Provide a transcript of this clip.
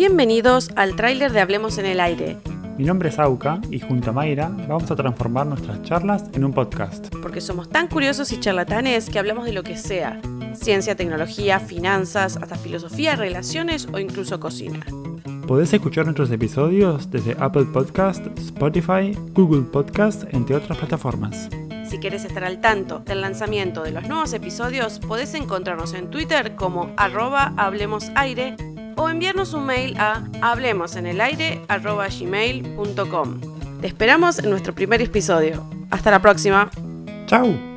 Bienvenidos al tráiler de Hablemos en el Aire. Mi nombre es Auka y junto a Mayra vamos a transformar nuestras charlas en un podcast. Porque somos tan curiosos y charlatanes que hablamos de lo que sea. Ciencia, tecnología, finanzas, hasta filosofía, relaciones o incluso cocina. Podés escuchar nuestros episodios desde Apple Podcast, Spotify, Google Podcast, entre otras plataformas. Si quieres estar al tanto del lanzamiento de los nuevos episodios, podés encontrarnos en Twitter como arroba hablemosaire o enviarnos un mail a hablemosenelaire.gmail.com. Te esperamos en nuestro primer episodio. Hasta la próxima. ¡Chao!